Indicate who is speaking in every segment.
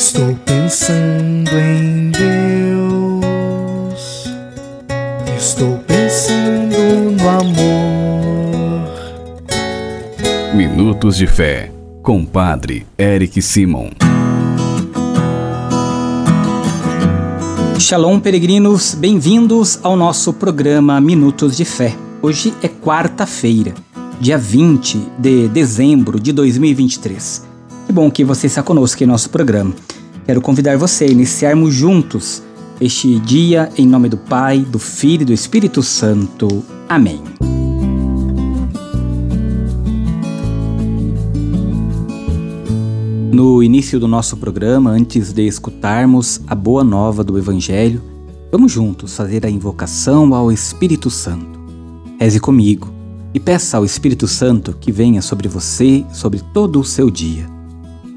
Speaker 1: Estou pensando em Deus. Estou pensando no amor.
Speaker 2: Minutos de Fé, com Padre Eric Simon.
Speaker 3: Shalom, peregrinos, bem-vindos ao nosso programa Minutos de Fé. Hoje é quarta-feira, dia 20 de dezembro de 2023. Que bom que você está conosco em nosso programa. Quero convidar você a iniciarmos juntos este dia em nome do Pai, do Filho e do Espírito Santo. Amém. No início do nosso programa, antes de escutarmos a boa nova do Evangelho, vamos juntos fazer a invocação ao Espírito Santo. Reze comigo e peça ao Espírito Santo que venha sobre você, sobre todo o seu dia.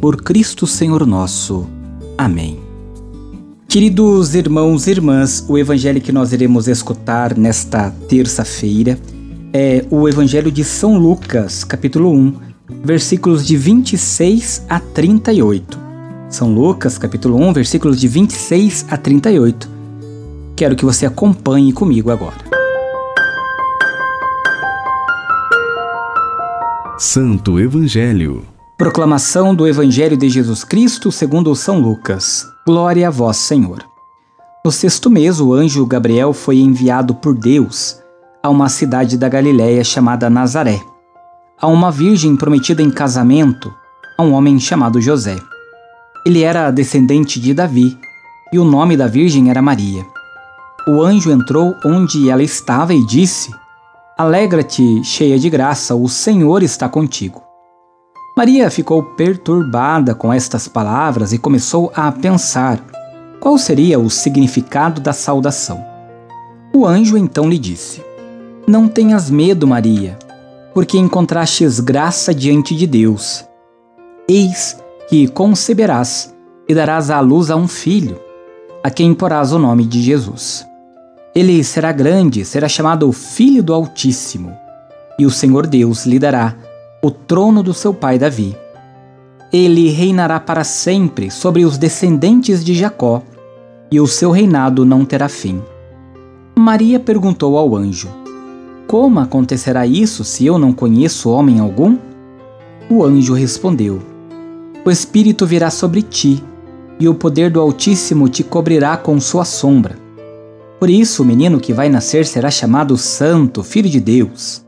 Speaker 3: Por Cristo Senhor nosso. Amém. Queridos irmãos e irmãs, o evangelho que nós iremos escutar nesta terça-feira é o Evangelho de São Lucas, capítulo 1, versículos de 26 a 38. São Lucas, capítulo 1, versículos de 26 a 38 Quero que você acompanhe comigo agora.
Speaker 2: Santo Evangelho.
Speaker 3: Proclamação do Evangelho de Jesus Cristo segundo São Lucas. Glória a vós, Senhor. No sexto mês, o anjo Gabriel foi enviado por Deus a uma cidade da Galiléia chamada Nazaré, a uma virgem prometida em casamento a um homem chamado José. Ele era descendente de Davi e o nome da virgem era Maria o anjo entrou onde ela estava e disse: Alegra-te, cheia de graça, o Senhor está contigo. Maria ficou perturbada com estas palavras e começou a pensar qual seria o significado da saudação. O anjo então lhe disse: Não tenhas medo, Maria, porque encontrastes graça diante de Deus. Eis que conceberás e darás à luz a um filho, a quem porás o nome de Jesus. Ele será grande, será chamado Filho do Altíssimo, e o Senhor Deus lhe dará o trono do seu pai Davi. Ele reinará para sempre sobre os descendentes de Jacó, e o seu reinado não terá fim. Maria perguntou ao anjo: Como acontecerá isso se eu não conheço homem algum? O anjo respondeu: O Espírito virá sobre ti, e o poder do Altíssimo te cobrirá com sua sombra. Por isso, o menino que vai nascer será chamado Santo, Filho de Deus.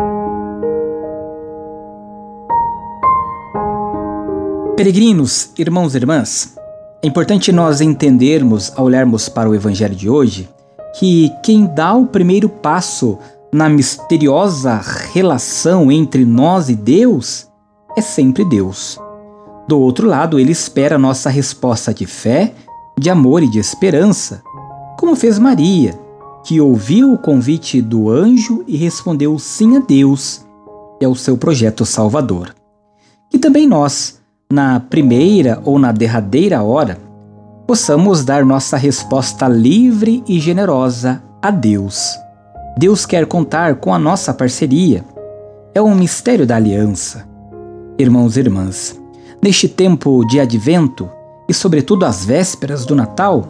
Speaker 3: Peregrinos, irmãos e irmãs, é importante nós entendermos, ao olharmos para o Evangelho de hoje, que quem dá o primeiro passo na misteriosa relação entre nós e Deus é sempre Deus. Do outro lado, ele espera nossa resposta de fé, de amor e de esperança, como fez Maria, que ouviu o convite do anjo e respondeu sim a Deus e ao seu projeto salvador. Que também nós, na primeira ou na derradeira hora, possamos dar nossa resposta livre e generosa a Deus. Deus quer contar com a nossa parceria. É um mistério da aliança. Irmãos e irmãs, neste tempo de advento e, sobretudo, às vésperas do Natal,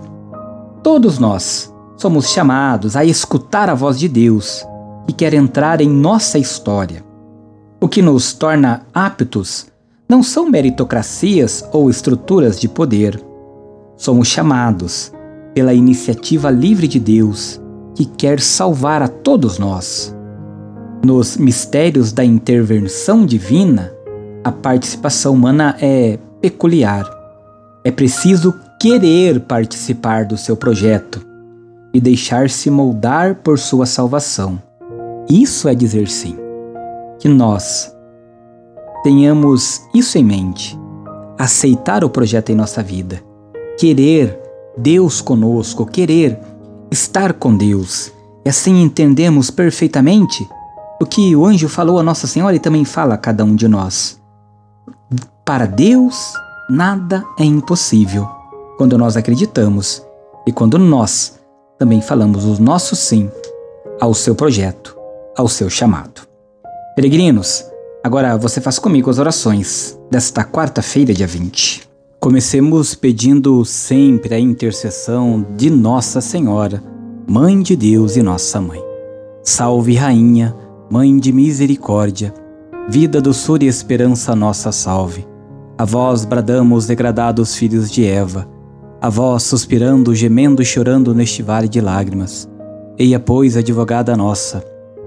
Speaker 3: todos nós somos chamados a escutar a voz de Deus, que quer entrar em nossa história. O que nos torna aptos não são meritocracias ou estruturas de poder. Somos chamados pela iniciativa livre de Deus que quer salvar a todos nós. Nos mistérios da intervenção divina, a participação humana é peculiar. É preciso querer participar do seu projeto e deixar-se moldar por sua salvação. Isso é dizer sim. Que nós tenhamos isso em mente, aceitar o projeto em nossa vida, querer Deus conosco, querer estar com Deus. E assim entendemos perfeitamente o que o anjo falou a Nossa Senhora e também fala a cada um de nós. Para Deus, nada é impossível quando nós acreditamos e quando nós também falamos o nosso sim ao seu projeto, ao seu chamado. Peregrinos, agora você faz comigo as orações desta quarta-feira, dia 20. Comecemos pedindo sempre a intercessão de Nossa Senhora, Mãe de Deus e Nossa Mãe. Salve, Rainha, Mãe de Misericórdia, vida, doçura e esperança nossa salve. A vós bradamos, degradados filhos de Eva, a vós suspirando, gemendo e chorando neste vale de lágrimas. Eia, pois, advogada nossa,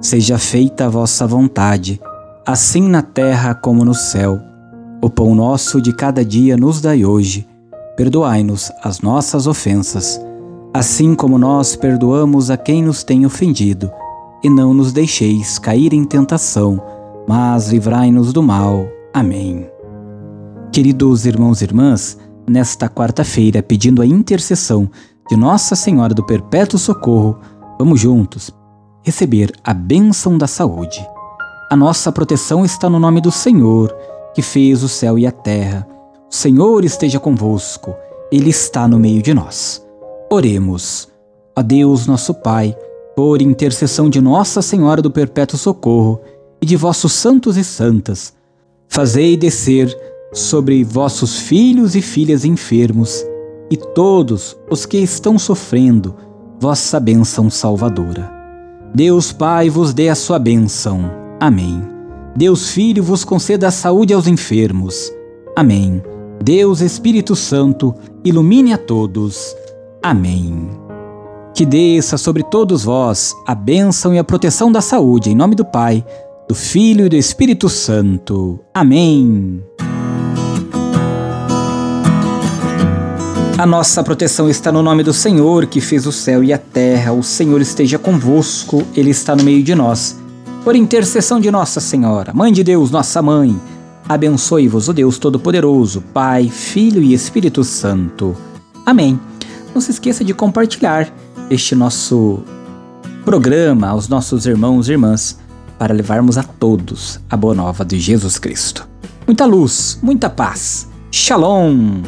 Speaker 3: Seja feita a vossa vontade, assim na terra como no céu. O pão nosso de cada dia nos dai hoje. Perdoai-nos as nossas ofensas, assim como nós perdoamos a quem nos tem ofendido. E não nos deixeis cair em tentação, mas livrai-nos do mal. Amém. Queridos irmãos e irmãs, nesta quarta-feira, pedindo a intercessão de Nossa Senhora do Perpétuo Socorro, vamos juntos receber a bênção da saúde. A nossa proteção está no nome do Senhor, que fez o céu e a terra. O Senhor esteja convosco, Ele está no meio de nós. Oremos. A Deus, nosso Pai, por intercessão de Nossa Senhora do Perpétuo Socorro e de vossos santos e santas, fazei descer sobre vossos filhos e filhas enfermos e todos os que estão sofrendo vossa bênção salvadora. Deus Pai vos dê a sua bênção. Amém. Deus Filho vos conceda a saúde aos enfermos. Amém. Deus Espírito Santo ilumine a todos. Amém. Que desça sobre todos vós a bênção e a proteção da saúde, em nome do Pai, do Filho e do Espírito Santo. Amém. A nossa proteção está no nome do Senhor, que fez o céu e a terra. O Senhor esteja convosco, Ele está no meio de nós. Por intercessão de Nossa Senhora, Mãe de Deus, nossa mãe, abençoe-vos o Deus Todo-Poderoso, Pai, Filho e Espírito Santo. Amém. Não se esqueça de compartilhar este nosso programa aos nossos irmãos e irmãs para levarmos a todos a boa nova de Jesus Cristo. Muita luz, muita paz. Shalom!